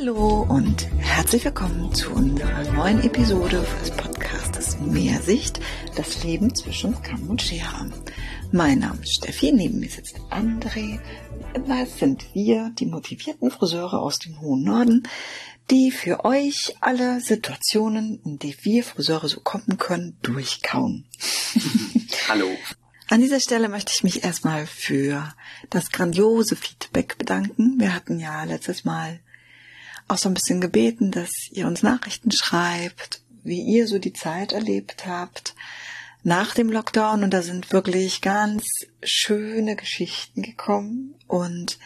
Hallo und herzlich willkommen zu unserer neuen Episode des Podcastes Mehrsicht, das Leben zwischen Kamm und Schere. Mein Name ist Steffi, neben mir sitzt André. Das sind wir, die motivierten Friseure aus dem hohen Norden, die für euch alle Situationen, in die wir Friseure so kommen können, durchkauen. Hallo. An dieser Stelle möchte ich mich erstmal für das grandiose Feedback bedanken. Wir hatten ja letztes Mal auch so ein bisschen gebeten, dass ihr uns Nachrichten schreibt, wie ihr so die Zeit erlebt habt nach dem Lockdown. Und da sind wirklich ganz schöne Geschichten gekommen und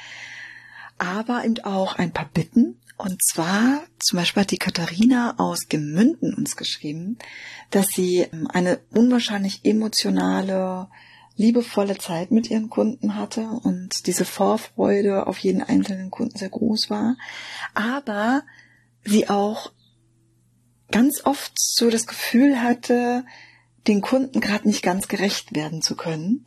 aber eben auch ein paar Bitten. Und zwar, zum Beispiel hat die Katharina aus Gemünden uns geschrieben, dass sie eine unwahrscheinlich emotionale liebevolle Zeit mit ihren Kunden hatte und diese Vorfreude auf jeden einzelnen Kunden sehr groß war, aber sie auch ganz oft so das Gefühl hatte, den Kunden gerade nicht ganz gerecht werden zu können,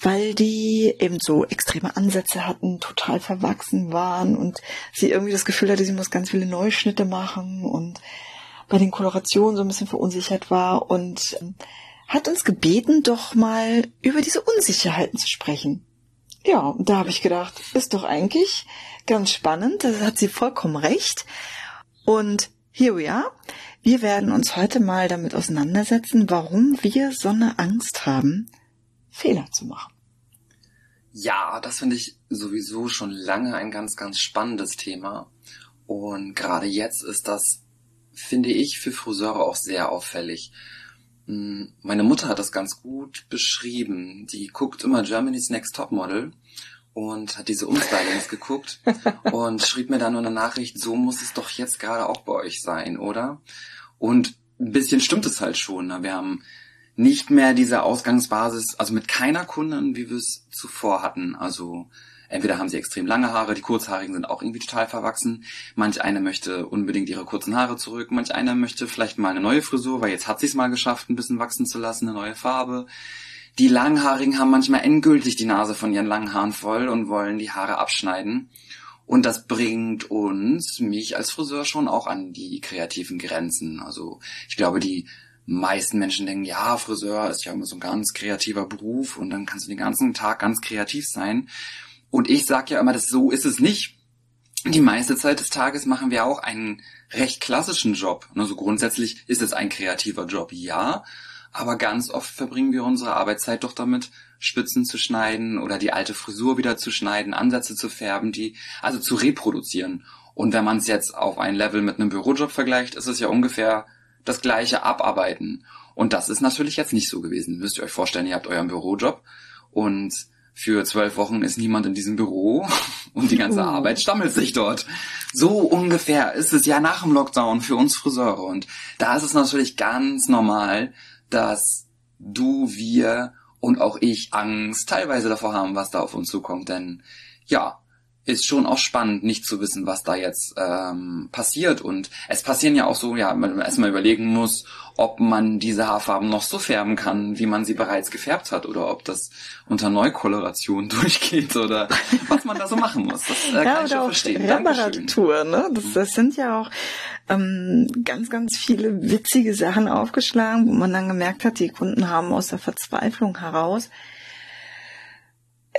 weil die eben so extreme Ansätze hatten, total verwachsen waren und sie irgendwie das Gefühl hatte, sie muss ganz viele Neuschnitte machen und bei den Kolorationen so ein bisschen verunsichert war und hat uns gebeten, doch mal über diese Unsicherheiten zu sprechen. Ja, da habe ich gedacht, ist doch eigentlich ganz spannend, da hat sie vollkommen recht. Und here we are. Wir werden uns heute mal damit auseinandersetzen, warum wir so eine Angst haben, Fehler zu machen. Ja, das finde ich sowieso schon lange ein ganz, ganz spannendes Thema. Und gerade jetzt ist das, finde ich, für Friseure auch sehr auffällig. Hm, meine Mutter hat das ganz gut beschrieben. Die guckt immer Germany's Next Top Model und hat diese Umstylings geguckt und schrieb mir dann nur eine Nachricht, so muss es doch jetzt gerade auch bei euch sein, oder? Und ein bisschen stimmt es halt schon. Ne? Wir haben nicht mehr diese Ausgangsbasis, also mit keiner Kundin, wie wir es zuvor hatten. Also Entweder haben sie extrem lange Haare, die kurzhaarigen sind auch irgendwie total verwachsen. Manch eine möchte unbedingt ihre kurzen Haare zurück. Manch einer möchte vielleicht mal eine neue Frisur, weil jetzt hat sie es mal geschafft, ein bisschen wachsen zu lassen, eine neue Farbe. Die Langhaarigen haben manchmal endgültig die Nase von ihren langen Haaren voll und wollen die Haare abschneiden. Und das bringt uns, mich als Friseur schon auch an die kreativen Grenzen. Also ich glaube, die meisten Menschen denken, ja, Friseur ist ja immer so ein ganz kreativer Beruf und dann kannst du den ganzen Tag ganz kreativ sein. Und ich sage ja immer, dass so ist es nicht. Die meiste Zeit des Tages machen wir auch einen recht klassischen Job. Also grundsätzlich ist es ein kreativer Job, ja. Aber ganz oft verbringen wir unsere Arbeitszeit doch damit, Spitzen zu schneiden oder die alte Frisur wieder zu schneiden, Ansätze zu färben, die, also zu reproduzieren. Und wenn man es jetzt auf ein Level mit einem Bürojob vergleicht, ist es ja ungefähr das gleiche Abarbeiten. Und das ist natürlich jetzt nicht so gewesen. Müsst ihr euch vorstellen, ihr habt euren Bürojob und für zwölf Wochen ist niemand in diesem Büro und die ganze oh. Arbeit stammelt sich dort. So ungefähr ist es ja nach dem Lockdown für uns Friseure. Und da ist es natürlich ganz normal, dass du, wir und auch ich Angst teilweise davor haben, was da auf uns zukommt. Denn ja, ist schon auch spannend, nicht zu wissen, was da jetzt ähm, passiert. Und es passieren ja auch so, ja, man erstmal überlegen muss, ob man diese Haarfarben noch so färben kann, wie man sie bereits gefärbt hat, oder ob das unter Neukoloration durchgeht oder was man da so machen muss. Das äh, ja, kann ich schon verstehen. Reparatur, ne? Das, das sind ja auch ähm, ganz, ganz viele witzige Sachen aufgeschlagen, wo man dann gemerkt hat, die Kunden haben aus der Verzweiflung heraus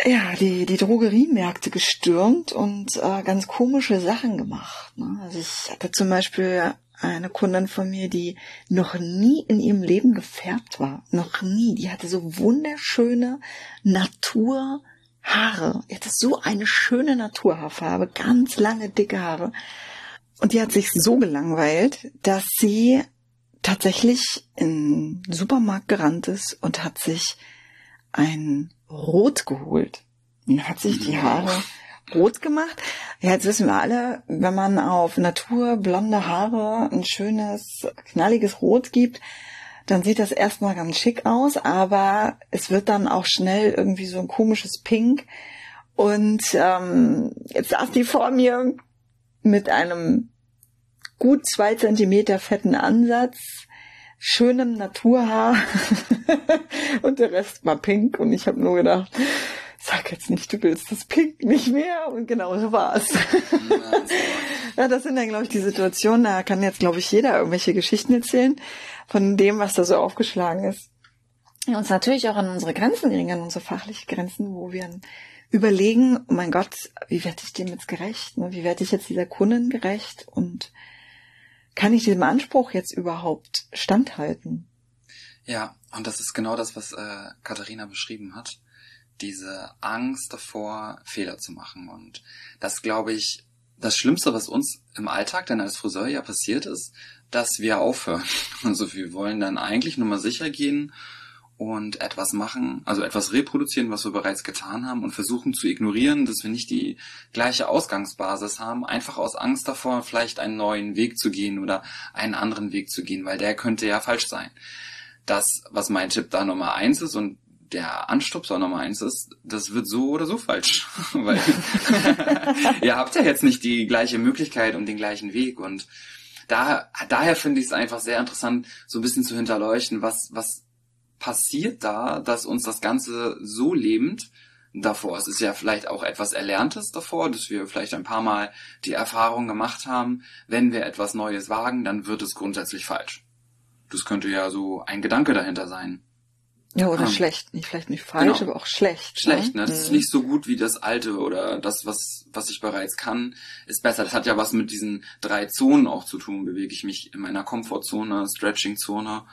ja, die, die Drogeriemärkte gestürmt und äh, ganz komische Sachen gemacht. Ne? Also ich hatte zum Beispiel eine Kundin von mir, die noch nie in ihrem Leben gefärbt war. Noch nie. Die hatte so wunderschöne Naturhaare. Die hatte so eine schöne Naturhaarfarbe, ganz lange, dicke Haare. Und die hat sich so gelangweilt, dass sie tatsächlich in den Supermarkt gerannt ist und hat sich ein Rot geholt. Und hat sich die Haare rot gemacht. Ja, jetzt wissen wir alle, wenn man auf Natur blonde Haare ein schönes, knalliges Rot gibt, dann sieht das erstmal ganz schick aus, aber es wird dann auch schnell irgendwie so ein komisches Pink. Und ähm, jetzt saß die vor mir mit einem gut zwei Zentimeter fetten Ansatz, schönem Naturhaar und der Rest war pink und ich habe nur gedacht, sag jetzt nicht, du willst das Pink nicht mehr und genau so war's. ja, das sind dann, glaube ich, die Situationen, da kann jetzt, glaube ich, jeder irgendwelche Geschichten erzählen von dem, was da so aufgeschlagen ist. Ja, uns natürlich auch an unsere Grenzen bringen, an unsere fachliche Grenzen, wo wir überlegen, oh mein Gott, wie werde ich dem jetzt gerecht? Ne? Wie werde ich jetzt dieser Kundin gerecht? Und kann ich diesem Anspruch jetzt überhaupt standhalten? Ja, und das ist genau das, was äh, Katharina beschrieben hat. Diese Angst davor, Fehler zu machen. Und das, glaube ich, das Schlimmste, was uns im Alltag dann als Friseur ja passiert ist, dass wir aufhören. Also wir wollen dann eigentlich nur mal sicher gehen und etwas machen, also etwas reproduzieren, was wir bereits getan haben und versuchen zu ignorieren, dass wir nicht die gleiche Ausgangsbasis haben, einfach aus Angst davor, vielleicht einen neuen Weg zu gehen oder einen anderen Weg zu gehen, weil der könnte ja falsch sein. Das, was mein Tipp da Nummer eins ist und der Anstupser Nummer eins ist, das wird so oder so falsch, weil ihr habt ja jetzt nicht die gleiche Möglichkeit und den gleichen Weg und da, daher finde ich es einfach sehr interessant, so ein bisschen zu hinterleuchten, was, was passiert da, dass uns das Ganze so lebend davor, es ist ja vielleicht auch etwas Erlerntes davor, dass wir vielleicht ein paar Mal die Erfahrung gemacht haben, wenn wir etwas Neues wagen, dann wird es grundsätzlich falsch. Das könnte ja so ein Gedanke dahinter sein. Ja, oder ähm, schlecht. Nicht, vielleicht nicht falsch, genau. aber auch schlecht. Ne? Schlecht, ne? Das mhm. ist nicht so gut wie das alte oder das, was, was ich bereits kann, ist besser. Das hat ja was mit diesen drei Zonen auch zu tun. Bewege ich mich in meiner Komfortzone, Stretching-Zone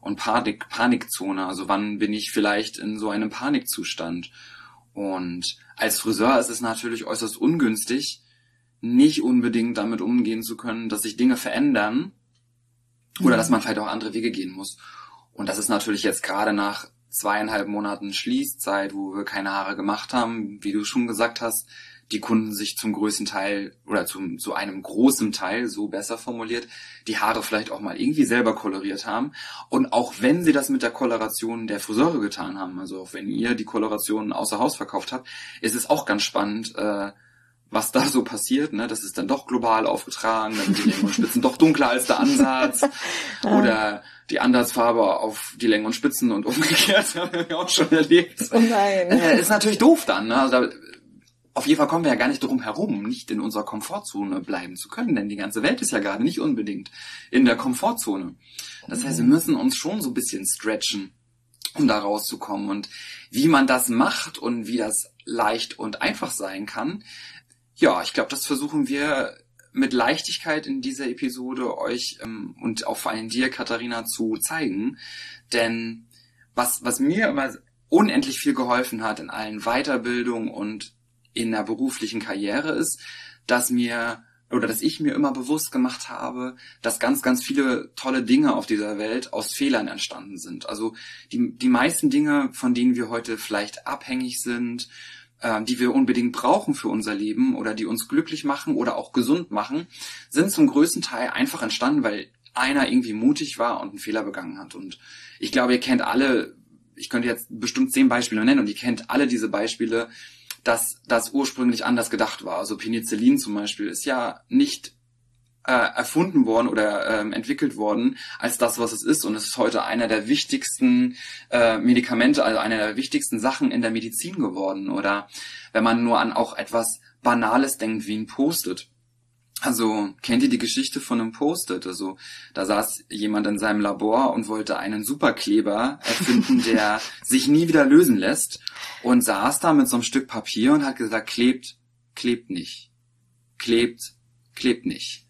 und Panik, Panikzone. Also wann bin ich vielleicht in so einem Panikzustand? Und als Friseur ist es natürlich äußerst ungünstig, nicht unbedingt damit umgehen zu können, dass sich Dinge verändern oder dass man vielleicht auch andere Wege gehen muss. Und das ist natürlich jetzt gerade nach zweieinhalb Monaten Schließzeit, wo wir keine Haare gemacht haben, wie du schon gesagt hast, die Kunden sich zum größten Teil oder zum, zu einem großen Teil, so besser formuliert, die Haare vielleicht auch mal irgendwie selber koloriert haben. Und auch wenn sie das mit der Koloration der Friseure getan haben, also auch wenn ihr die Koloration außer Haus verkauft habt, ist es auch ganz spannend, äh, was da so passiert, ne? Das ist dann doch global aufgetragen, dann sind die Längen und Spitzen doch dunkler als der Ansatz. Oder die Ansatzfarbe auf die Längen und Spitzen und umgekehrt, haben wir auch schon erlebt. Oh nein. Äh, ist natürlich doof dann, ne? Also da auf jeden Fall kommen wir ja gar nicht drum herum, nicht in unserer Komfortzone bleiben zu können, denn die ganze Welt ist ja gerade nicht unbedingt in der Komfortzone. Das heißt, wir mhm. müssen uns schon so ein bisschen stretchen, um da rauszukommen. Und wie man das macht und wie das leicht und einfach sein kann, ja, ich glaube, das versuchen wir mit Leichtigkeit in dieser Episode euch ähm, und auch vor allem dir, Katharina, zu zeigen. Denn was, was mir immer unendlich viel geholfen hat in allen Weiterbildungen und in der beruflichen Karriere ist, dass mir oder dass ich mir immer bewusst gemacht habe, dass ganz, ganz viele tolle Dinge auf dieser Welt aus Fehlern entstanden sind. Also die, die meisten Dinge, von denen wir heute vielleicht abhängig sind, äh, die wir unbedingt brauchen für unser Leben oder die uns glücklich machen oder auch gesund machen, sind zum größten Teil einfach entstanden, weil einer irgendwie mutig war und einen Fehler begangen hat. Und ich glaube, ihr kennt alle, ich könnte jetzt bestimmt zehn Beispiele nennen und ihr kennt alle diese Beispiele, dass das ursprünglich anders gedacht war. Also Penicillin zum Beispiel ist ja nicht äh, erfunden worden oder ähm, entwickelt worden als das, was es ist. Und es ist heute einer der wichtigsten äh, Medikamente, also einer der wichtigsten Sachen in der Medizin geworden. Oder wenn man nur an auch etwas Banales denkt wie ein Post-it. Also kennt ihr die Geschichte von einem Post-it? Also da saß jemand in seinem Labor und wollte einen Superkleber erfinden, der sich nie wieder lösen lässt und saß da mit so einem Stück Papier und hat gesagt, klebt, klebt nicht, klebt, klebt nicht.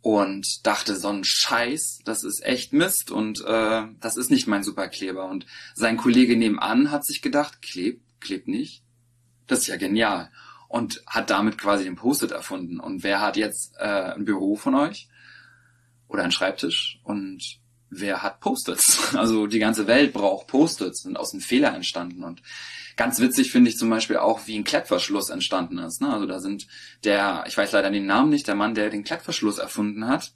Und dachte, so ein Scheiß, das ist echt Mist und äh, das ist nicht mein Superkleber. Und sein Kollege nebenan hat sich gedacht, klebt, klebt nicht. Das ist ja genial und hat damit quasi den Post-it erfunden. Und wer hat jetzt äh, ein Büro von euch oder einen Schreibtisch und wer hat Post-its? Also die ganze Welt braucht Post-its, sind aus einem Fehler entstanden und ganz witzig finde ich zum Beispiel auch, wie ein Klettverschluss entstanden ist. Ne? Also da sind der, ich weiß leider den Namen nicht, der Mann, der den Klettverschluss erfunden hat,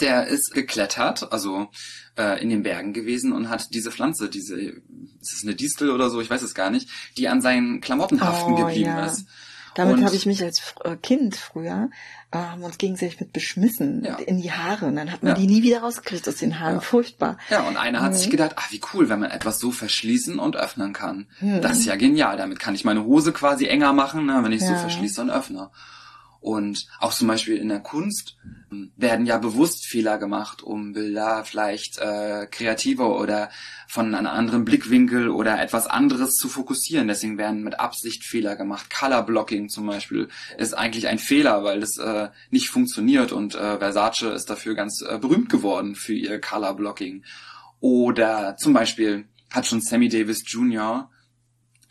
der ist geklettert, also äh, in den Bergen gewesen und hat diese Pflanze, diese, ist es eine Distel oder so, ich weiß es gar nicht, die an seinen Klamotten haften oh, geblieben ja. ist. Damit habe ich mich als äh, Kind früher, äh, haben uns gegenseitig mit beschmissen ja. in die Haare und dann hat man ja. die nie wieder rausgekriegt aus den Haaren. Furchtbar. Ja, und einer hat mhm. sich gedacht, ah, wie cool, wenn man etwas so verschließen und öffnen kann. Mhm. Das ist ja genial. Damit kann ich meine Hose quasi enger machen, ne, wenn ich so verschließe und öffne. Und auch zum Beispiel in der Kunst ähm, werden ja bewusst Fehler gemacht, um Bilder vielleicht äh, kreativer oder von einem anderen Blickwinkel oder etwas anderes zu fokussieren. Deswegen werden mit Absicht Fehler gemacht. Color Blocking zum Beispiel ist eigentlich ein Fehler, weil das äh, nicht funktioniert und äh, Versace ist dafür ganz äh, berühmt geworden für ihr Color Blocking. Oder zum Beispiel hat schon Sammy Davis Jr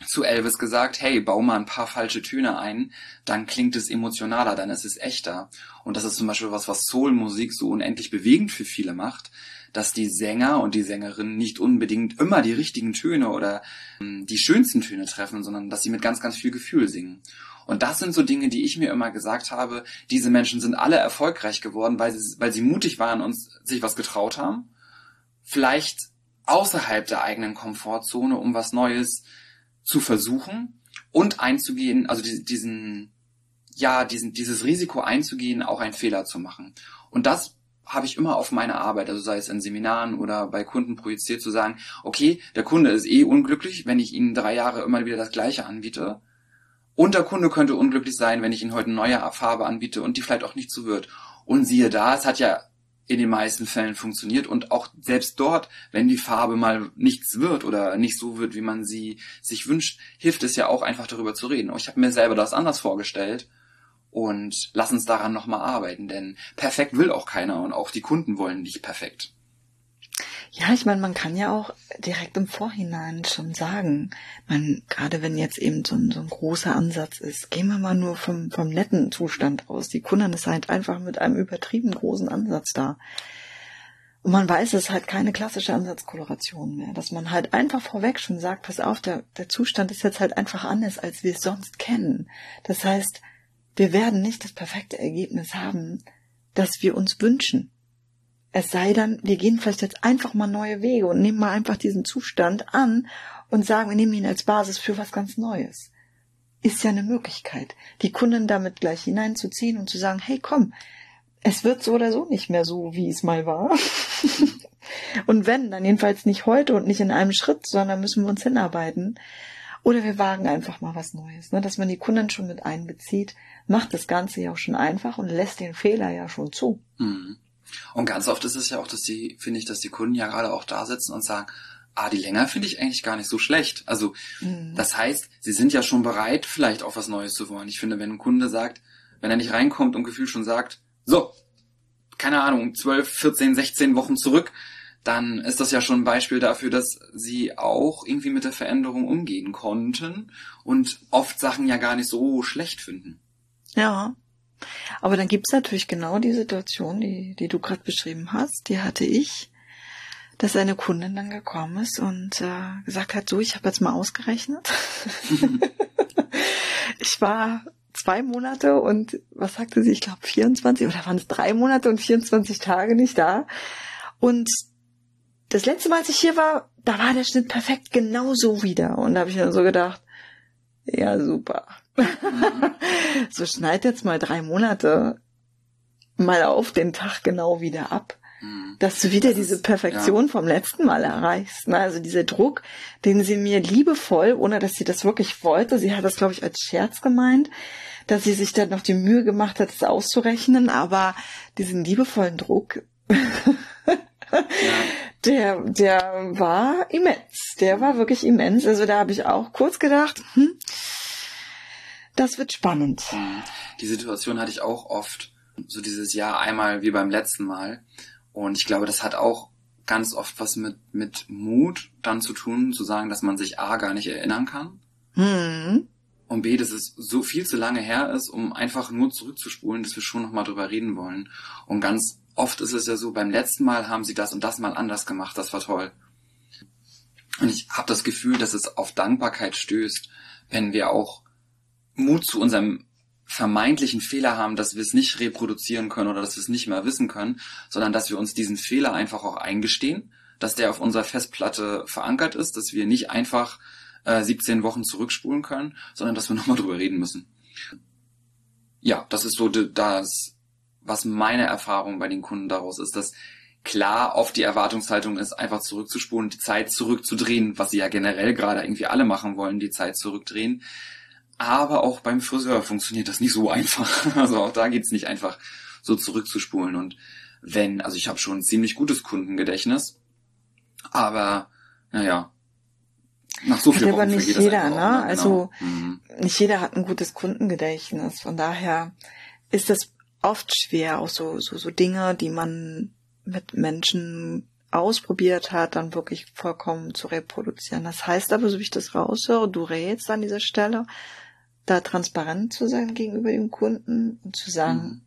zu Elvis gesagt, hey, bau mal ein paar falsche Töne ein, dann klingt es emotionaler, dann ist es echter. Und das ist zum Beispiel was, was Soul-Musik so unendlich bewegend für viele macht, dass die Sänger und die Sängerinnen nicht unbedingt immer die richtigen Töne oder ähm, die schönsten Töne treffen, sondern dass sie mit ganz, ganz viel Gefühl singen. Und das sind so Dinge, die ich mir immer gesagt habe, diese Menschen sind alle erfolgreich geworden, weil sie, weil sie mutig waren und sich was getraut haben. Vielleicht außerhalb der eigenen Komfortzone, um was Neues zu versuchen und einzugehen, also diesen, ja, diesen, dieses Risiko einzugehen, auch einen Fehler zu machen. Und das habe ich immer auf meine Arbeit, also sei es in Seminaren oder bei Kunden projiziert, zu sagen, okay, der Kunde ist eh unglücklich, wenn ich ihm drei Jahre immer wieder das Gleiche anbiete. Und der Kunde könnte unglücklich sein, wenn ich ihm heute eine neue Farbe anbiete und die vielleicht auch nicht so wird. Und siehe da, es hat ja in den meisten Fällen funktioniert und auch selbst dort, wenn die Farbe mal nichts wird oder nicht so wird, wie man sie sich wünscht, hilft es ja auch einfach darüber zu reden. Ich habe mir selber das anders vorgestellt und lass uns daran nochmal arbeiten, denn perfekt will auch keiner und auch die Kunden wollen nicht perfekt. Ja, ich meine, man kann ja auch direkt im Vorhinein schon sagen, man, gerade wenn jetzt eben so ein, so ein großer Ansatz ist, gehen wir mal nur vom, vom netten Zustand aus. Die Kunden ist halt einfach mit einem übertrieben großen Ansatz da. Und man weiß, es ist halt keine klassische Ansatzkoloration mehr, dass man halt einfach vorweg schon sagt, pass auf, der, der Zustand ist jetzt halt einfach anders, als wir es sonst kennen. Das heißt, wir werden nicht das perfekte Ergebnis haben, das wir uns wünschen. Es sei denn, wir gehen vielleicht jetzt einfach mal neue Wege und nehmen mal einfach diesen Zustand an und sagen, wir nehmen ihn als Basis für was ganz Neues. Ist ja eine Möglichkeit, die Kunden damit gleich hineinzuziehen und zu sagen, hey komm, es wird so oder so nicht mehr so, wie es mal war. und wenn, dann jedenfalls nicht heute und nicht in einem Schritt, sondern müssen wir uns hinarbeiten. Oder wir wagen einfach mal was Neues. Ne? Dass man die Kunden schon mit einbezieht, macht das Ganze ja auch schon einfach und lässt den Fehler ja schon zu. Mhm. Und ganz oft ist es ja auch, dass die, finde ich, dass die Kunden ja gerade auch da sitzen und sagen, ah, die länger finde ich eigentlich gar nicht so schlecht. Also, mhm. das heißt, sie sind ja schon bereit, vielleicht auch was Neues zu wollen. Ich finde, wenn ein Kunde sagt, wenn er nicht reinkommt und Gefühl schon sagt, so, keine Ahnung, 12, 14, 16 Wochen zurück, dann ist das ja schon ein Beispiel dafür, dass sie auch irgendwie mit der Veränderung umgehen konnten und oft Sachen ja gar nicht so schlecht finden. Ja, aber dann gibt's natürlich genau die Situation, die, die du gerade beschrieben hast, die hatte ich, dass eine Kundin dann gekommen ist und äh, gesagt hat, so, ich habe jetzt mal ausgerechnet. ich war zwei Monate und was sagte sie, ich glaube 24 oder waren es drei Monate und 24 Tage nicht da. Und das letzte Mal, als ich hier war, da war der Schnitt perfekt genauso wieder. Und da habe ich dann so gedacht, ja, super. so schneid jetzt mal drei Monate mal auf den Tag genau wieder ab, mhm. dass du wieder das diese Perfektion ja. vom letzten Mal erreichst. Ne? Also dieser Druck, den sie mir liebevoll, ohne dass sie das wirklich wollte, sie hat das, glaube ich, als Scherz gemeint, dass sie sich dann noch die Mühe gemacht hat, es auszurechnen, aber diesen liebevollen Druck, ja. der, der war immens. Der war wirklich immens. Also da habe ich auch kurz gedacht, hm, das wird spannend. Die Situation hatte ich auch oft. So dieses Jahr einmal wie beim letzten Mal. Und ich glaube, das hat auch ganz oft was mit, mit Mut dann zu tun, zu sagen, dass man sich A gar nicht erinnern kann. Hm. Und B, dass es so viel zu lange her ist, um einfach nur zurückzuspulen, dass wir schon nochmal drüber reden wollen. Und ganz oft ist es ja so, beim letzten Mal haben sie das und das mal anders gemacht, das war toll. Und ich habe das Gefühl, dass es auf Dankbarkeit stößt, wenn wir auch Mut zu unserem vermeintlichen Fehler haben, dass wir es nicht reproduzieren können oder dass wir es nicht mehr wissen können, sondern dass wir uns diesen Fehler einfach auch eingestehen, dass der auf unserer Festplatte verankert ist, dass wir nicht einfach äh, 17 Wochen zurückspulen können, sondern dass wir nochmal drüber reden müssen. Ja, das ist so das, was meine Erfahrung bei den Kunden daraus ist, dass klar oft die Erwartungshaltung ist, einfach zurückzuspulen, die Zeit zurückzudrehen, was sie ja generell gerade irgendwie alle machen wollen, die Zeit zurückdrehen Aber auch beim Friseur funktioniert das nicht so einfach. Also auch da geht's nicht einfach so zurückzuspulen. Und wenn, also ich habe schon ein ziemlich gutes Kundengedächtnis, aber naja, nach so viel aber nicht jeder, ne? Auch, ne? Also Genau. Mhm. nicht jeder hat ein gutes Kundengedächtnis. Von daher ist es oft schwer, auch so, so, so Dinge, die man mit Menschen ausprobiert hat, dann wirklich vollkommen zu reproduzieren. Das heißt aber, so wie ich das raushöre, du rätst an dieser Stelle, da transparent zu sein gegenüber dem Kunden und zu sagen, Mhm.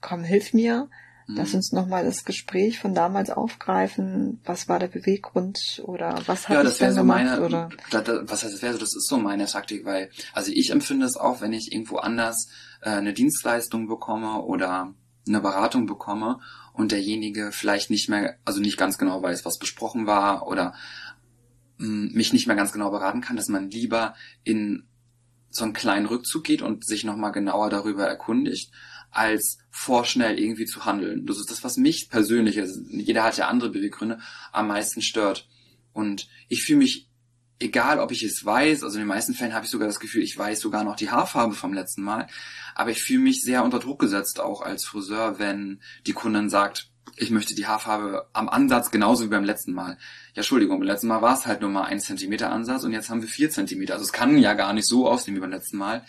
komm, hilf mir, lass Mhm. uns nochmal das Gespräch von damals aufgreifen. Was war der Beweggrund oder was Ja, habe das denn so gemacht? meine, oder? was heißt, das wäre so, das ist so meine Taktik, weil, also ich empfinde es auch, wenn ich irgendwo anders äh, eine Dienstleistung bekomme oder eine Beratung bekomme und derjenige vielleicht nicht mehr, also nicht ganz genau weiß, was besprochen war oder mh, mich nicht mehr ganz genau beraten kann, dass man lieber in so einen kleinen Rückzug geht und sich nochmal genauer darüber erkundigt, als vorschnell irgendwie zu handeln. Das ist das, was mich persönlich, also jeder hat ja andere Beweggründe, am meisten stört. Und ich fühle mich, egal ob ich es weiß, also in den meisten Fällen habe ich sogar das Gefühl, ich weiß sogar noch die Haarfarbe vom letzten Mal, aber ich fühle mich sehr unter Druck gesetzt, auch als Friseur, wenn die Kundin sagt, ich möchte die Haarfarbe am Ansatz genauso wie beim letzten Mal. Ja, Entschuldigung, beim letzten Mal war es halt nur mal ein Zentimeter Ansatz und jetzt haben wir vier Zentimeter. Also es kann ja gar nicht so aussehen wie beim letzten Mal.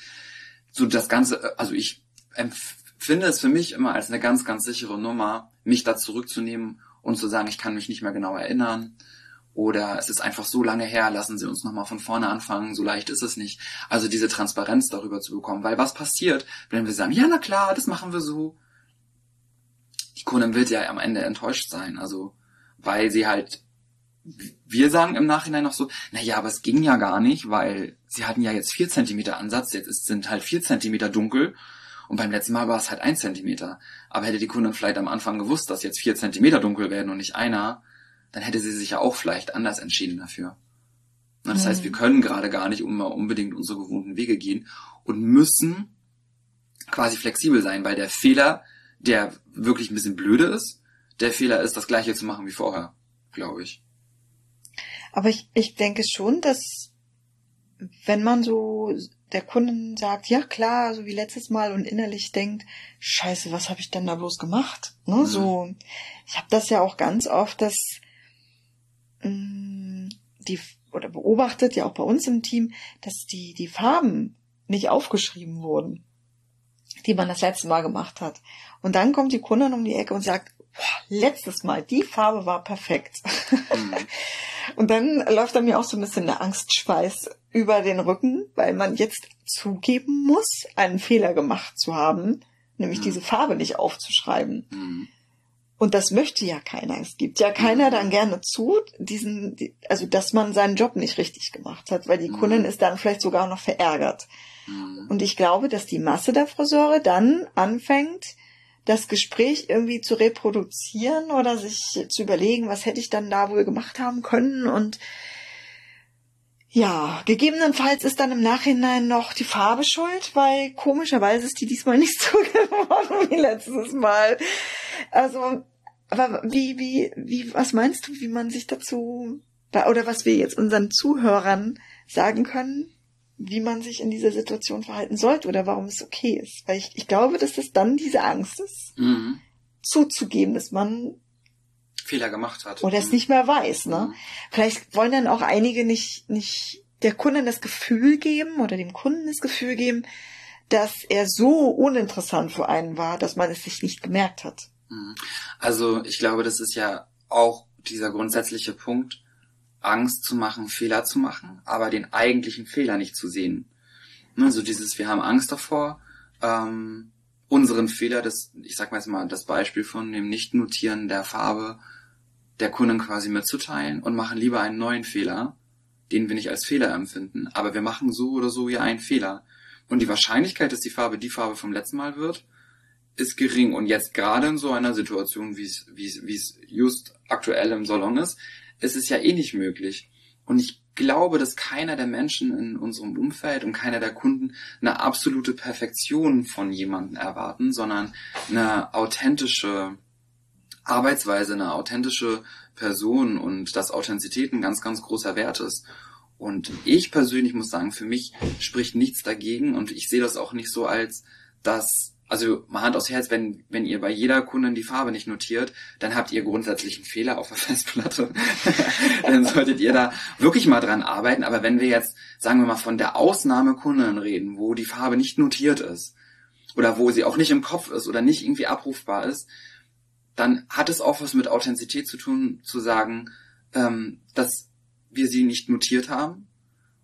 So das Ganze, also ich empfinde es für mich immer als eine ganz, ganz sichere Nummer, mich da zurückzunehmen und zu sagen, ich kann mich nicht mehr genau erinnern. Oder es ist einfach so lange her, lassen Sie uns nochmal von vorne anfangen, so leicht ist es nicht. Also diese Transparenz darüber zu bekommen. Weil was passiert, wenn wir sagen, ja, na klar, das machen wir so. Die Kundin wird ja am Ende enttäuscht sein. Also, weil sie halt, wir sagen im Nachhinein noch so, na ja, aber es ging ja gar nicht, weil sie hatten ja jetzt vier Zentimeter Ansatz, jetzt ist, sind halt vier Zentimeter dunkel. Und beim letzten Mal war es halt ein Zentimeter. Aber hätte die Kundin vielleicht am Anfang gewusst, dass jetzt vier Zentimeter dunkel werden und nicht einer, dann hätte sie sich ja auch vielleicht anders entschieden dafür. Na, Das Mhm. heißt, wir können gerade gar nicht unbedingt unsere gewohnten Wege gehen und müssen quasi flexibel sein, weil der Fehler, der wirklich ein bisschen blöde ist, der Fehler ist, das gleiche zu machen wie vorher, glaube ich. Aber ich, ich denke schon, dass wenn man so der Kunden sagt, ja klar, so wie letztes Mal und innerlich denkt, scheiße, was habe ich denn da bloß gemacht? Ne? Mhm. So, ich habe das ja auch ganz oft, dass mh, die oder beobachtet ja auch bei uns im Team, dass die die Farben nicht aufgeschrieben wurden, die man das letzte Mal gemacht hat. Und dann kommt die Kundin um die Ecke und sagt, letztes Mal die Farbe war perfekt. Mhm. Und dann läuft da mir auch so ein bisschen der Angstschweiß über den Rücken, weil man jetzt zugeben muss, einen Fehler gemacht zu haben, nämlich Mhm. diese Farbe nicht aufzuschreiben. Mhm. Und das möchte ja keiner. Es gibt ja keiner dann gerne zu, diesen, die- also dass man seinen Job nicht richtig gemacht hat, weil die Mhm. Kundin ist dann vielleicht sogar noch verärgert. Mhm. Und ich glaube, dass die Masse der Friseure dann anfängt, das Gespräch irgendwie zu reproduzieren oder sich zu überlegen, was hätte ich dann da wohl gemacht haben können und ja, gegebenenfalls ist dann im Nachhinein noch die Farbe schuld, weil komischerweise ist die diesmal nicht so geworden wie letztes Mal. Also, aber wie, wie, wie, was meinst du, wie man sich dazu, oder was wir jetzt unseren Zuhörern sagen können, wie man sich in dieser Situation verhalten sollte oder warum es okay ist? Weil ich, ich glaube, dass das dann diese Angst ist, Mhm. zuzugeben, dass man Fehler gemacht hat. oder es Mhm. nicht mehr weiß, ne? Mhm. Vielleicht wollen dann auch einige nicht, nicht der Kundin das Gefühl geben oder dem Kunden das Gefühl geben, dass er so uninteressant für einen war, dass man es sich nicht gemerkt hat. Mhm. Also ich glaube, das ist ja auch dieser grundsätzliche Punkt, Angst zu machen, Fehler zu machen, aber den eigentlichen Fehler nicht zu sehen. Ne, So dieses, wir haben Angst davor, ähm, unseren Fehler, das, ich sag mal jetzt mal das Beispiel von dem Nicht-Notieren der Farbe der Kunden quasi mitzuteilen und machen lieber einen neuen Fehler, den wir nicht als Fehler empfinden. Aber wir machen so oder so ja einen Fehler. Und die Wahrscheinlichkeit, dass die Farbe die Farbe vom letzten Mal wird, ist gering. Und jetzt gerade in so einer Situation, wie es, wie es, wie es just aktuell im Salon ist, ist es ja eh nicht möglich. Und ich glaube, dass keiner der Menschen in unserem Umfeld und keiner der Kunden eine absolute Perfektion von jemandem erwarten, sondern eine authentische Arbeitsweise, eine authentische Person und dass Authentizität ein ganz, ganz großer Wert ist. Und ich persönlich muss sagen, für mich spricht nichts dagegen und ich sehe das auch nicht so als, dass, also mal Hand aufs Herz, wenn, wenn ihr bei jeder Kundin die Farbe nicht notiert, dann habt ihr grundsätzlich einen Fehler auf der Festplatte. dann solltet ihr da wirklich mal dran arbeiten. Aber wenn wir jetzt, sagen wir mal, von der Ausnahmekundin reden, wo die Farbe nicht notiert ist, oder wo sie auch nicht im Kopf ist oder nicht irgendwie abrufbar ist, dann hat es auch was mit Authentizität zu tun, zu sagen, ähm, dass wir sie nicht notiert haben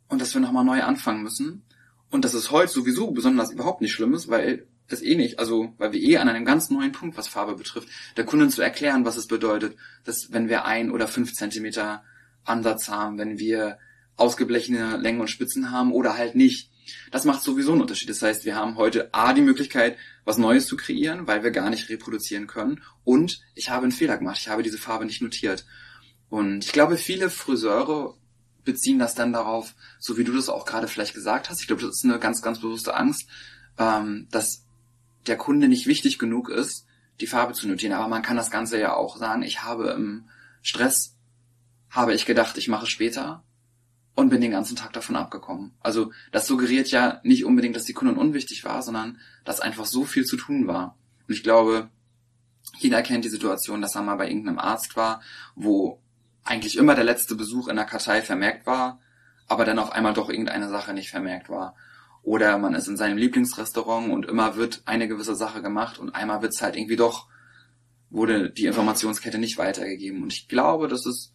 und dass wir nochmal neu anfangen müssen. Und dass es heute sowieso besonders überhaupt nicht schlimm ist, weil es eh nicht, also weil wir eh an einem ganz neuen Punkt, was Farbe betrifft, der Kunden zu erklären, was es bedeutet, dass wenn wir ein oder fünf Zentimeter Ansatz haben, wenn wir ausgeblechene Längen und Spitzen haben oder halt nicht. Das macht sowieso einen Unterschied. Das heißt, wir haben heute A die Möglichkeit, was Neues zu kreieren, weil wir gar nicht reproduzieren können. Und ich habe einen Fehler gemacht. Ich habe diese Farbe nicht notiert. Und ich glaube, viele Friseure beziehen das dann darauf, so wie du das auch gerade vielleicht gesagt hast. Ich glaube, das ist eine ganz, ganz bewusste Angst, ähm, dass der Kunde nicht wichtig genug ist, die Farbe zu notieren. Aber man kann das Ganze ja auch sagen, ich habe im Stress, habe ich gedacht, ich mache später und bin den ganzen Tag davon abgekommen. Also das suggeriert ja nicht unbedingt, dass die Kundin unwichtig war, sondern dass einfach so viel zu tun war. Und ich glaube, jeder kennt die Situation, dass er mal bei irgendeinem Arzt war, wo eigentlich immer der letzte Besuch in der Kartei vermerkt war, aber dann auf einmal doch irgendeine Sache nicht vermerkt war. Oder man ist in seinem Lieblingsrestaurant und immer wird eine gewisse Sache gemacht und einmal wird es halt irgendwie doch, wurde die Informationskette nicht weitergegeben. Und ich glaube, das ist,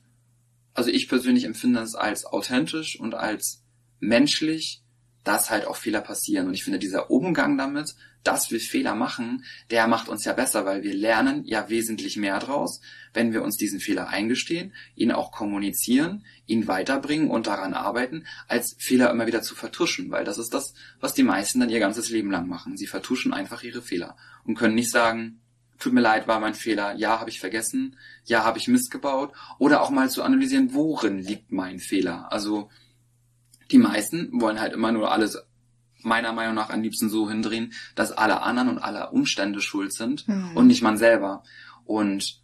also ich persönlich empfinde es als authentisch und als menschlich, dass halt auch Fehler passieren. Und ich finde, dieser Umgang damit, dass wir Fehler machen, der macht uns ja besser, weil wir lernen ja wesentlich mehr draus, wenn wir uns diesen Fehler eingestehen, ihn auch kommunizieren, ihn weiterbringen und daran arbeiten, als Fehler immer wieder zu vertuschen, weil das ist das, was die meisten dann ihr ganzes Leben lang machen. Sie vertuschen einfach ihre Fehler und können nicht sagen, tut mir leid, war mein Fehler, ja, habe ich vergessen, ja, habe ich Mist gebaut oder auch mal zu analysieren, worin liegt mein Fehler. Also die meisten wollen halt immer nur alles meiner Meinung nach am liebsten so hindrehen, dass alle anderen und alle Umstände schuld sind mhm. und nicht man selber. Und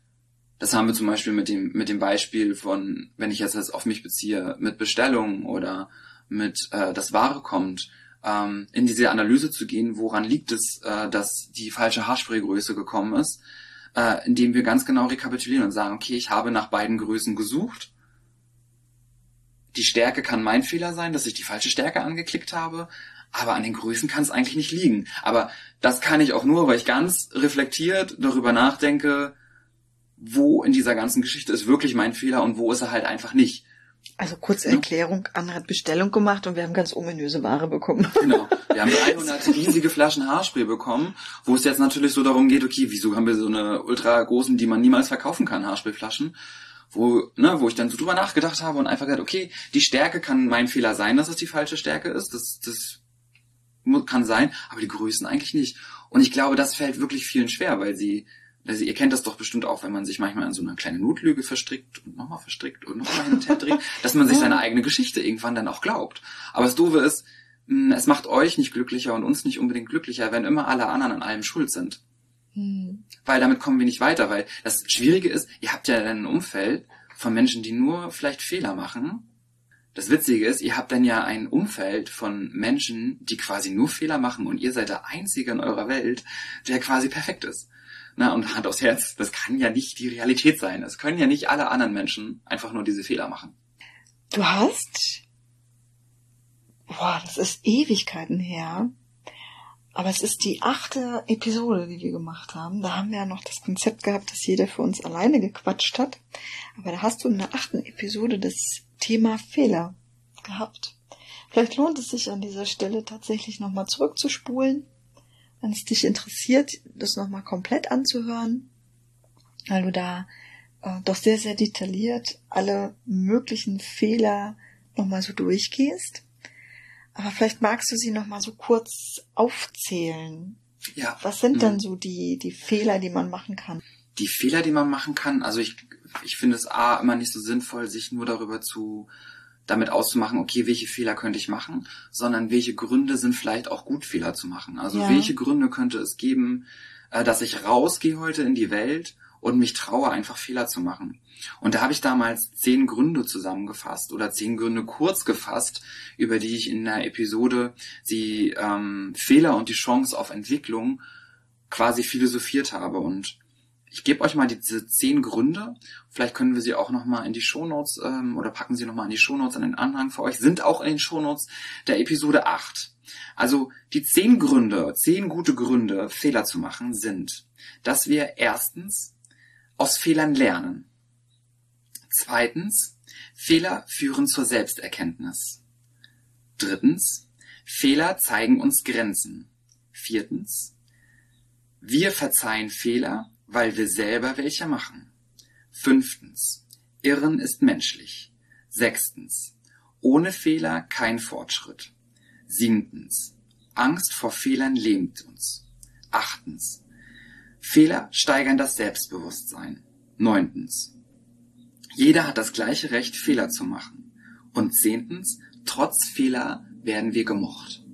das haben wir zum Beispiel mit dem, mit dem Beispiel von, wenn ich jetzt das auf mich beziehe, mit Bestellungen oder mit äh, das Ware kommt, ähm, in diese Analyse zu gehen, woran liegt es, äh, dass die falsche Haarspraygröße gekommen ist, äh, indem wir ganz genau rekapitulieren und sagen, okay, ich habe nach beiden Größen gesucht. Die Stärke kann mein Fehler sein, dass ich die falsche Stärke angeklickt habe. Aber an den Größen kann es eigentlich nicht liegen. Aber das kann ich auch nur, weil ich ganz reflektiert darüber nachdenke, wo in dieser ganzen Geschichte ist wirklich mein Fehler und wo ist er halt einfach nicht. Also kurze Erklärung, Anne hat Bestellung gemacht und wir haben ganz ominöse Ware bekommen. Genau. Wir haben 300 riesige Flaschen Haarspray bekommen, wo es jetzt natürlich so darum geht, okay, wieso haben wir so eine ultra großen, die man niemals verkaufen kann, Haarsprayflaschen? Wo, ne, wo ich dann so drüber nachgedacht habe und einfach gesagt, okay, die Stärke kann mein Fehler sein, dass es die falsche Stärke ist. Das, das kann sein, aber die Größen eigentlich nicht. Und ich glaube, das fällt wirklich vielen schwer, weil sie, also ihr kennt das doch bestimmt auch, wenn man sich manchmal in so eine kleine Notlüge verstrickt und nochmal verstrickt und nochmal hin und her dreht, dass man sich seine eigene Geschichte irgendwann dann auch glaubt. Aber das Doofe ist, hm, es macht euch nicht glücklicher und uns nicht unbedingt glücklicher, wenn immer alle anderen an allem schuld sind. Hm. Weil damit kommen wir nicht weiter, weil das Schwierige ist, ihr habt ja ein Umfeld von Menschen, die nur vielleicht Fehler machen das Witzige ist, ihr habt dann ja ein Umfeld von Menschen, die quasi nur Fehler machen und ihr seid der Einzige in eurer Welt, der quasi perfekt ist. Na, und Hand aufs Herz, das kann ja nicht die Realität sein. Es können ja nicht alle anderen Menschen einfach nur diese Fehler machen. Du hast, boah, das ist Ewigkeiten her, aber es ist die achte Episode, die wir gemacht haben. Da haben wir ja noch das Konzept gehabt, dass jeder für uns alleine gequatscht hat. Aber da hast du in der achten Episode das Thema Fehler gehabt. Vielleicht lohnt es sich an dieser Stelle tatsächlich nochmal zurückzuspulen, wenn es dich interessiert, das nochmal komplett anzuhören, weil du da äh, doch sehr, sehr detailliert alle möglichen Fehler nochmal so durchgehst. Aber vielleicht magst du sie nochmal so kurz aufzählen. Ja. Was sind mhm. denn so die, die Fehler, die man machen kann? Die Fehler, die man machen kann, also ich ich finde es A immer nicht so sinnvoll, sich nur darüber zu damit auszumachen, okay, welche Fehler könnte ich machen, sondern welche Gründe sind vielleicht auch gut, Fehler zu machen. Also ja. welche Gründe könnte es geben, äh, dass ich rausgehe heute in die Welt und mich traue, einfach Fehler zu machen. Und da habe ich damals zehn Gründe zusammengefasst oder zehn Gründe kurz gefasst, über die ich in der Episode die ähm, Fehler und die Chance auf Entwicklung quasi philosophiert habe. Und ich gebe euch mal diese zehn Gründe. Vielleicht können wir sie auch nochmal in die Shownotes ähm, oder packen sie nochmal in die Shownotes an den Anhang für euch. Sind auch in den Shownotes der Episode 8. Also die zehn Gründe, zehn gute Gründe, Fehler zu machen, sind, dass wir erstens aus Fehlern lernen. Zweitens, Fehler führen zur Selbsterkenntnis. Drittens, Fehler zeigen uns Grenzen. Viertens, wir verzeihen Fehler, weil wir selber welche machen. Fünftens, Irren ist menschlich. Sechstens, ohne Fehler kein Fortschritt. Siebtens, Angst vor Fehlern lähmt uns. Achtens, Fehler steigern das Selbstbewusstsein. Neuntens, jeder hat das gleiche Recht, Fehler zu machen. Und zehntens, trotz Fehler werden wir gemocht.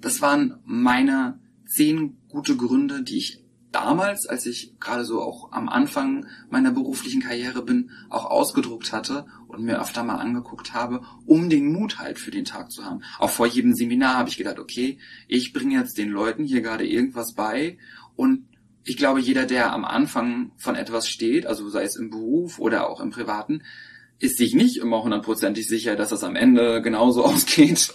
Das waren meine zehn gute Gründe, die ich damals, als ich gerade so auch am Anfang meiner beruflichen Karriere bin, auch ausgedruckt hatte und mir öfter mal angeguckt habe, um den Mut halt für den Tag zu haben. Auch vor jedem Seminar habe ich gedacht, okay, ich bringe jetzt den Leuten hier gerade irgendwas bei und ich glaube, jeder, der am Anfang von etwas steht, also sei es im Beruf oder auch im Privaten, ist sich nicht immer hundertprozentig sicher, dass das am Ende genauso ausgeht,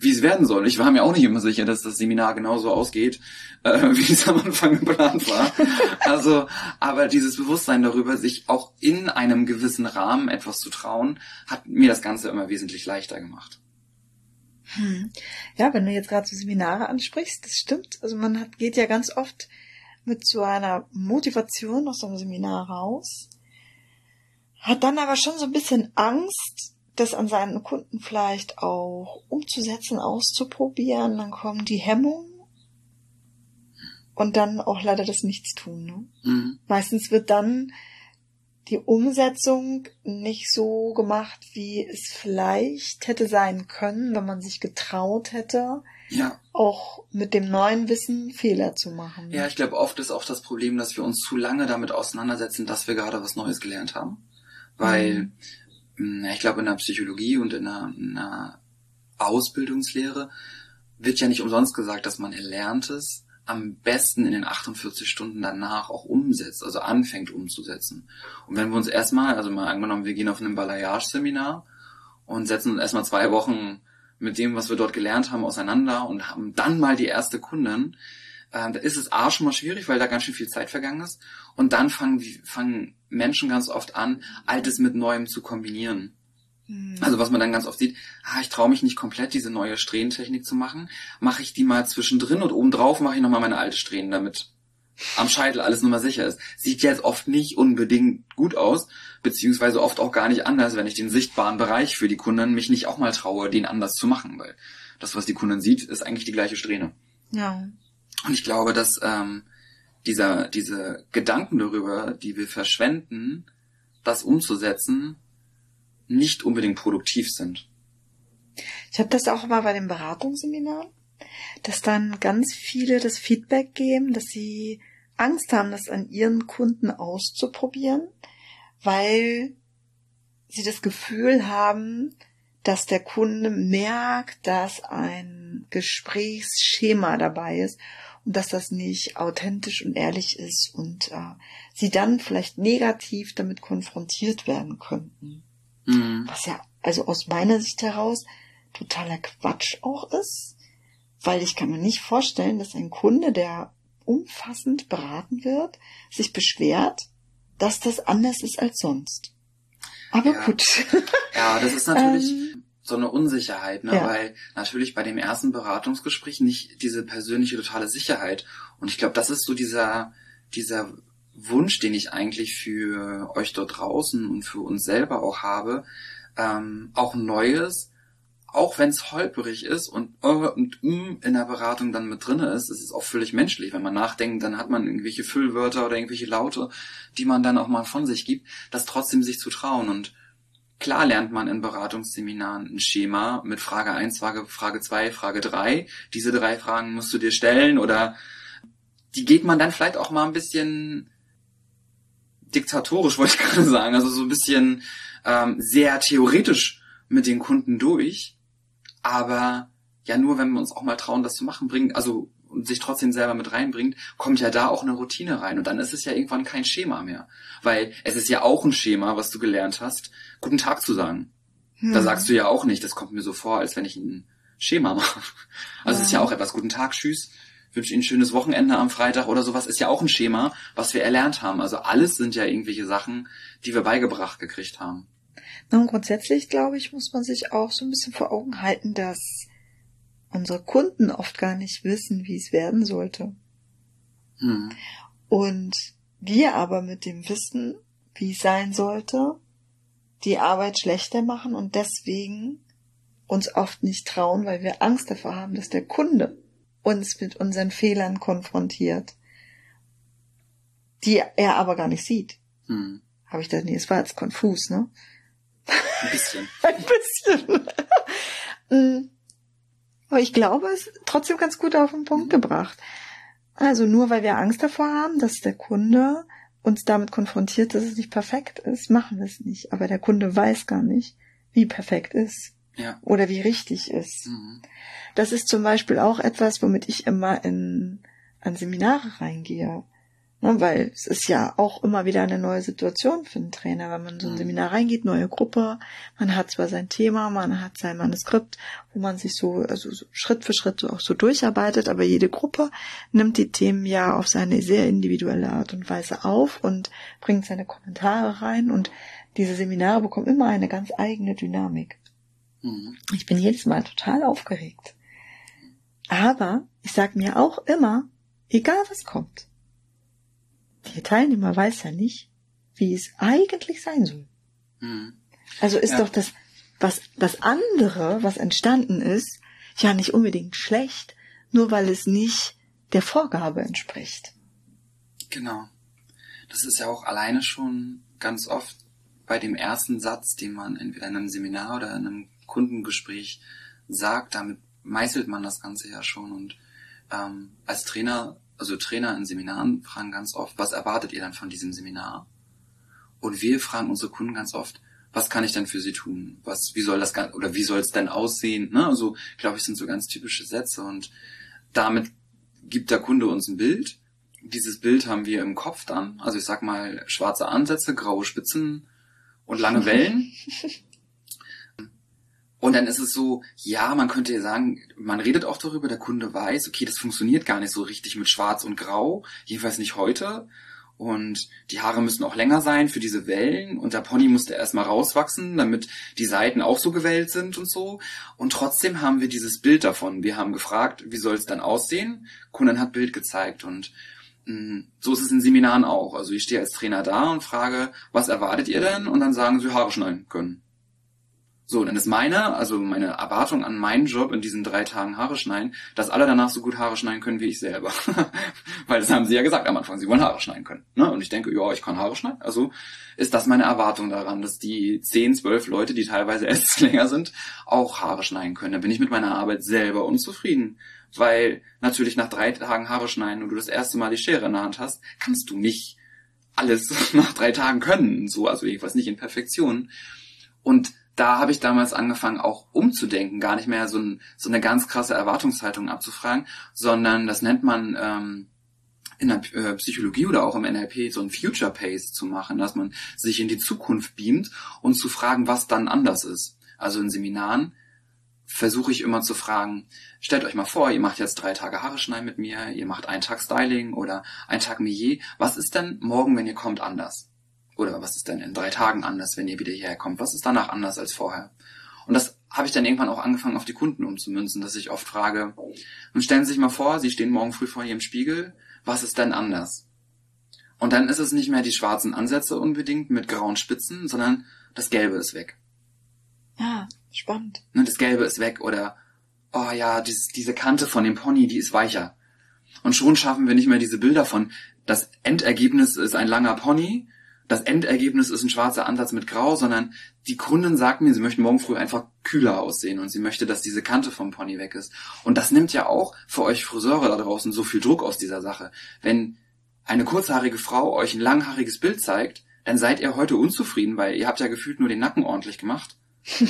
wie es werden soll. Ich war mir auch nicht immer sicher, dass das Seminar genauso ausgeht, äh, wie es am Anfang geplant war. Also, aber dieses Bewusstsein darüber, sich auch in einem gewissen Rahmen etwas zu trauen, hat mir das Ganze immer wesentlich leichter gemacht. Hm. Ja, wenn du jetzt gerade so Seminare ansprichst, das stimmt. Also man hat, geht ja ganz oft mit so einer Motivation aus so einem Seminar raus hat dann aber schon so ein bisschen Angst, das an seinen Kunden vielleicht auch umzusetzen, auszuprobieren. Dann kommen die Hemmungen und dann auch leider das Nichtstun. Ne? Mhm. Meistens wird dann die Umsetzung nicht so gemacht, wie es vielleicht hätte sein können, wenn man sich getraut hätte, ja. auch mit dem neuen Wissen Fehler zu machen. Ja, ich glaube, oft ist auch das Problem, dass wir uns zu lange damit auseinandersetzen, dass wir gerade was Neues gelernt haben weil mhm. ich glaube in der Psychologie und in einer, in einer Ausbildungslehre wird ja nicht umsonst gesagt, dass man Erlerntes am besten in den 48 Stunden danach auch umsetzt, also anfängt umzusetzen. Und wenn wir uns erstmal, also mal angenommen, wir gehen auf einem Balayage-Seminar und setzen uns erstmal zwei Wochen mit dem, was wir dort gelernt haben, auseinander und haben dann mal die erste Kundin, äh, da ist es A schon mal schwierig, weil da ganz schön viel Zeit vergangen ist. Und dann fangen, fangen Menschen ganz oft an, Altes mit Neuem zu kombinieren. Mhm. Also was man dann ganz oft sieht, ah, ich traue mich nicht komplett, diese neue Strähnentechnik zu machen. Mache ich die mal zwischendrin und obendrauf mache ich nochmal meine alte Strähnen, damit am Scheitel alles nochmal sicher ist. Sieht jetzt oft nicht unbedingt gut aus, beziehungsweise oft auch gar nicht anders, wenn ich den sichtbaren Bereich für die Kunden mich nicht auch mal traue, den anders zu machen, weil das, was die Kunden sieht, ist eigentlich die gleiche Strähne. Ja. Und ich glaube, dass ähm, dieser, diese Gedanken darüber, die wir verschwenden, das umzusetzen, nicht unbedingt produktiv sind. Ich habe das auch mal bei den Beratungsseminaren, dass dann ganz viele das Feedback geben, dass sie Angst haben, das an ihren Kunden auszuprobieren, weil sie das Gefühl haben, dass der Kunde merkt, dass ein Gesprächsschema dabei ist und dass das nicht authentisch und ehrlich ist und äh, sie dann vielleicht negativ damit konfrontiert werden könnten. Mhm. Was ja also aus meiner Sicht heraus totaler Quatsch auch ist, weil ich kann mir nicht vorstellen, dass ein Kunde, der umfassend beraten wird, sich beschwert, dass das anders ist als sonst. Aber ja. gut. Ja, das ist natürlich, ähm, so eine Unsicherheit, ne? Ja. weil natürlich bei dem ersten Beratungsgespräch nicht diese persönliche totale Sicherheit. Und ich glaube, das ist so dieser, dieser Wunsch, den ich eigentlich für euch dort draußen und für uns selber auch habe, ähm, auch Neues, auch wenn es holperig ist und uh, und mm in der Beratung dann mit drinne ist, ist es auch völlig menschlich. Wenn man nachdenkt, dann hat man irgendwelche Füllwörter oder irgendwelche Laute, die man dann auch mal von sich gibt, das trotzdem sich zu trauen und Klar lernt man in Beratungsseminaren ein Schema mit Frage 1, Frage, Frage 2, Frage 3. Diese drei Fragen musst du dir stellen oder die geht man dann vielleicht auch mal ein bisschen diktatorisch, wollte ich gerade sagen, also so ein bisschen ähm, sehr theoretisch mit den Kunden durch. Aber ja, nur wenn wir uns auch mal trauen, das zu machen, bringen, also und sich trotzdem selber mit reinbringt, kommt ja da auch eine Routine rein. Und dann ist es ja irgendwann kein Schema mehr. Weil es ist ja auch ein Schema, was du gelernt hast, guten Tag zu sagen. Hm. Da sagst du ja auch nicht, das kommt mir so vor, als wenn ich ein Schema mache. Also ja. es ist ja auch etwas, guten Tag, tschüss, wünsche Ihnen ein schönes Wochenende am Freitag oder sowas, ist ja auch ein Schema, was wir erlernt haben. Also alles sind ja irgendwelche Sachen, die wir beigebracht gekriegt haben. Na, und grundsätzlich, glaube ich, muss man sich auch so ein bisschen vor Augen halten, dass unsere Kunden oft gar nicht wissen, wie es werden sollte. Hm. Und wir aber mit dem Wissen, wie es sein sollte, die Arbeit schlechter machen und deswegen uns oft nicht trauen, weil wir Angst davor haben, dass der Kunde uns mit unseren Fehlern konfrontiert, die er aber gar nicht sieht. Hm. Habe ich da, nee, es war jetzt konfus, ne? Ein bisschen. Ein bisschen. Hm. Aber ich glaube, es ist trotzdem ganz gut auf den Punkt mhm. gebracht. Also nur weil wir Angst davor haben, dass der Kunde uns damit konfrontiert, dass es nicht perfekt ist, machen wir es nicht. Aber der Kunde weiß gar nicht, wie perfekt ist. Ja. Oder wie richtig ist. Mhm. Das ist zum Beispiel auch etwas, womit ich immer in, an Seminare reingehe. Ne, weil es ist ja auch immer wieder eine neue Situation für einen Trainer, wenn man so ein mhm. Seminar reingeht, neue Gruppe, man hat zwar sein Thema, man hat sein Manuskript, wo man sich so, also so Schritt für Schritt auch so durcharbeitet, aber jede Gruppe nimmt die Themen ja auf seine sehr individuelle Art und Weise auf und bringt seine Kommentare rein und diese Seminare bekommen immer eine ganz eigene Dynamik. Mhm. Ich bin jedes Mal total aufgeregt. Aber ich sage mir auch immer, egal was kommt, der Teilnehmer weiß ja nicht, wie es eigentlich sein soll. Mhm. Also ist ja. doch das, was, das andere, was entstanden ist, ja nicht unbedingt schlecht, nur weil es nicht der Vorgabe entspricht. Genau. Das ist ja auch alleine schon ganz oft bei dem ersten Satz, den man entweder in einem Seminar oder in einem Kundengespräch sagt, damit meißelt man das Ganze ja schon. Und ähm, als Trainer also Trainer in Seminaren fragen ganz oft, was erwartet ihr dann von diesem Seminar? Und wir fragen unsere Kunden ganz oft, was kann ich denn für sie tun? Was, wie soll das oder wie soll es denn aussehen? Ne? Also, glaube ich, sind so ganz typische Sätze und damit gibt der Kunde uns ein Bild. Dieses Bild haben wir im Kopf dann. Also ich sag mal schwarze Ansätze, graue Spitzen und lange Wellen. Und dann ist es so, ja, man könnte ja sagen, man redet auch darüber, der Kunde weiß, okay, das funktioniert gar nicht so richtig mit Schwarz und Grau, jedenfalls nicht heute. Und die Haare müssen auch länger sein für diese Wellen und der Pony musste erstmal rauswachsen, damit die Seiten auch so gewellt sind und so. Und trotzdem haben wir dieses Bild davon. Wir haben gefragt, wie soll es dann aussehen? Kunden hat Bild gezeigt und mh, mm, so ist es in Seminaren auch. Also ich stehe als Trainer da und frage, was erwartet ihr denn? Und dann sagen sie Haare schneiden können. So, dann ist meine, also meine Erwartung an meinen Job in diesen drei Tagen Haare schneiden, dass alle danach so gut Haare schneiden können wie ich selber. Weil das haben sie ja gesagt am Anfang, sie wollen Haare schneiden können. Ne? Und ich denke, ja, ich kann Haare schneiden. Also ist das meine Erwartung daran, dass die zehn, zwölf Leute, die teilweise erst länger sind, auch Haare schneiden können. Da bin ich mit meiner Arbeit selber unzufrieden. Weil natürlich nach drei Tagen Haare schneiden und du das erste Mal die Schere in der Hand hast, kannst du nicht alles nach drei Tagen können. So, also jedenfalls nicht in Perfektion. Und da habe ich damals angefangen, auch umzudenken, gar nicht mehr so, ein, so eine ganz krasse Erwartungshaltung abzufragen, sondern das nennt man ähm, in der äh, Psychologie oder auch im NLP so ein Future Pace zu machen, dass man sich in die Zukunft beamt und zu fragen, was dann anders ist. Also in Seminaren versuche ich immer zu fragen, stellt euch mal vor, ihr macht jetzt drei Tage Haare schneiden mit mir, ihr macht einen Tag Styling oder einen Tag Millet. Was ist denn morgen, wenn ihr kommt, anders? Oder was ist denn in drei Tagen anders, wenn ihr wieder hierher kommt? Was ist danach anders als vorher? Und das habe ich dann irgendwann auch angefangen, auf die Kunden umzumünzen, dass ich oft frage, und stellen Sie sich mal vor, Sie stehen morgen früh vor Ihrem Spiegel, was ist denn anders? Und dann ist es nicht mehr die schwarzen Ansätze unbedingt mit grauen Spitzen, sondern das Gelbe ist weg. Ja, spannend. Ne, das Gelbe ist weg oder, oh ja, dies, diese Kante von dem Pony, die ist weicher. Und schon schaffen wir nicht mehr diese Bilder von, das Endergebnis ist ein langer Pony das Endergebnis ist ein schwarzer Ansatz mit Grau, sondern die Kundin sagt mir, sie möchten morgen früh einfach kühler aussehen und sie möchte, dass diese Kante vom Pony weg ist. Und das nimmt ja auch für euch Friseure da draußen so viel Druck aus dieser Sache. Wenn eine kurzhaarige Frau euch ein langhaariges Bild zeigt, dann seid ihr heute unzufrieden, weil ihr habt ja gefühlt nur den Nacken ordentlich gemacht.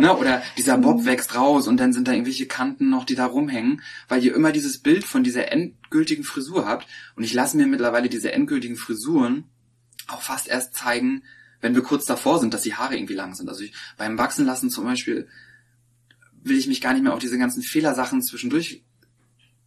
ne, oder dieser Bob wächst raus und dann sind da irgendwelche Kanten noch, die da rumhängen, weil ihr immer dieses Bild von dieser endgültigen Frisur habt. Und ich lasse mir mittlerweile diese endgültigen Frisuren auch fast erst zeigen, wenn wir kurz davor sind, dass die Haare irgendwie lang sind. Also ich, beim Wachsen lassen zum Beispiel will ich mich gar nicht mehr auf diese ganzen Fehlersachen zwischendurch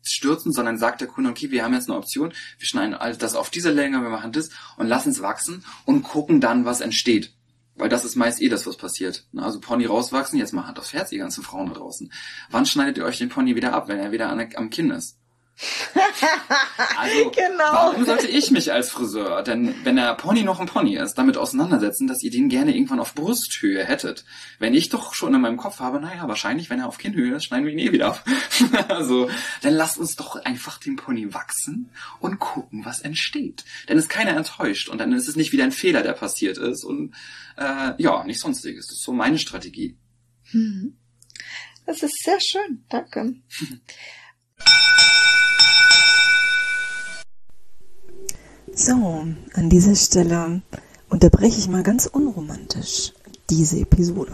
stürzen, sondern sagt der Kunde, okay, wir haben jetzt eine Option, wir schneiden das auf diese Länge, wir machen das und lassen es wachsen und gucken dann, was entsteht. Weil das ist meist eh das, was passiert. Also Pony rauswachsen, jetzt mal Hand aufs Herz, die ganzen Frauen da draußen. Wann schneidet ihr euch den Pony wieder ab, wenn er wieder an, am Kinn ist? Also, genau. warum sollte ich mich als Friseur, denn wenn der Pony noch ein Pony ist, damit auseinandersetzen, dass ihr den gerne irgendwann auf Brusthöhe hättet? Wenn ich doch schon in meinem Kopf habe, naja, wahrscheinlich, wenn er auf Kinnhöhe ist, schneiden wir ihn eh wieder ab. also, dann lasst uns doch einfach den Pony wachsen und gucken, was entsteht. Denn ist keiner enttäuscht und dann ist es nicht wieder ein Fehler, der passiert ist und äh, ja, nicht sonstiges. Das ist so meine Strategie. Hm. Das ist sehr schön, danke. So, an dieser Stelle unterbreche ich mal ganz unromantisch diese Episode.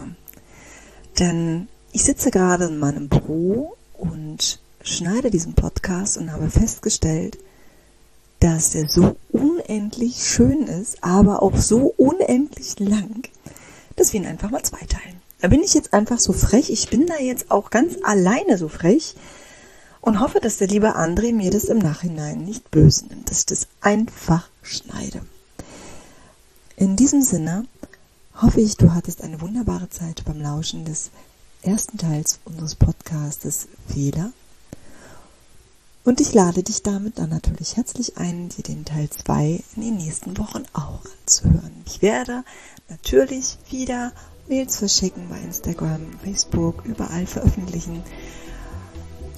Denn ich sitze gerade in meinem Büro und schneide diesen Podcast und habe festgestellt, dass er so unendlich schön ist, aber auch so unendlich lang, dass wir ihn einfach mal zweiteilen. Da bin ich jetzt einfach so frech. Ich bin da jetzt auch ganz alleine so frech, und hoffe, dass der liebe André mir das im Nachhinein nicht böse nimmt, dass ich das einfach schneide. In diesem Sinne hoffe ich, du hattest eine wunderbare Zeit beim Lauschen des ersten Teils unseres Podcastes Fehler. Und ich lade dich damit dann natürlich herzlich ein, dir den Teil 2 in den nächsten Wochen auch anzuhören. Ich werde natürlich wieder Mails verschicken bei Instagram, Facebook, überall veröffentlichen.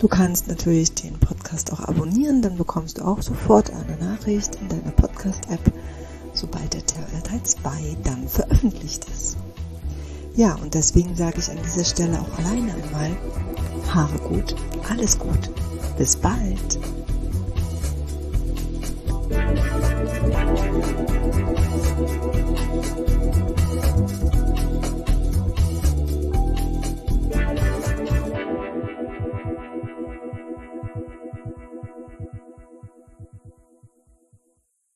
Du kannst natürlich den Podcast auch abonnieren, dann bekommst du auch sofort eine Nachricht in deiner Podcast-App, sobald der Teil 2 dann veröffentlicht ist. Ja, und deswegen sage ich an dieser Stelle auch alleine einmal, Haare gut, alles gut, bis bald.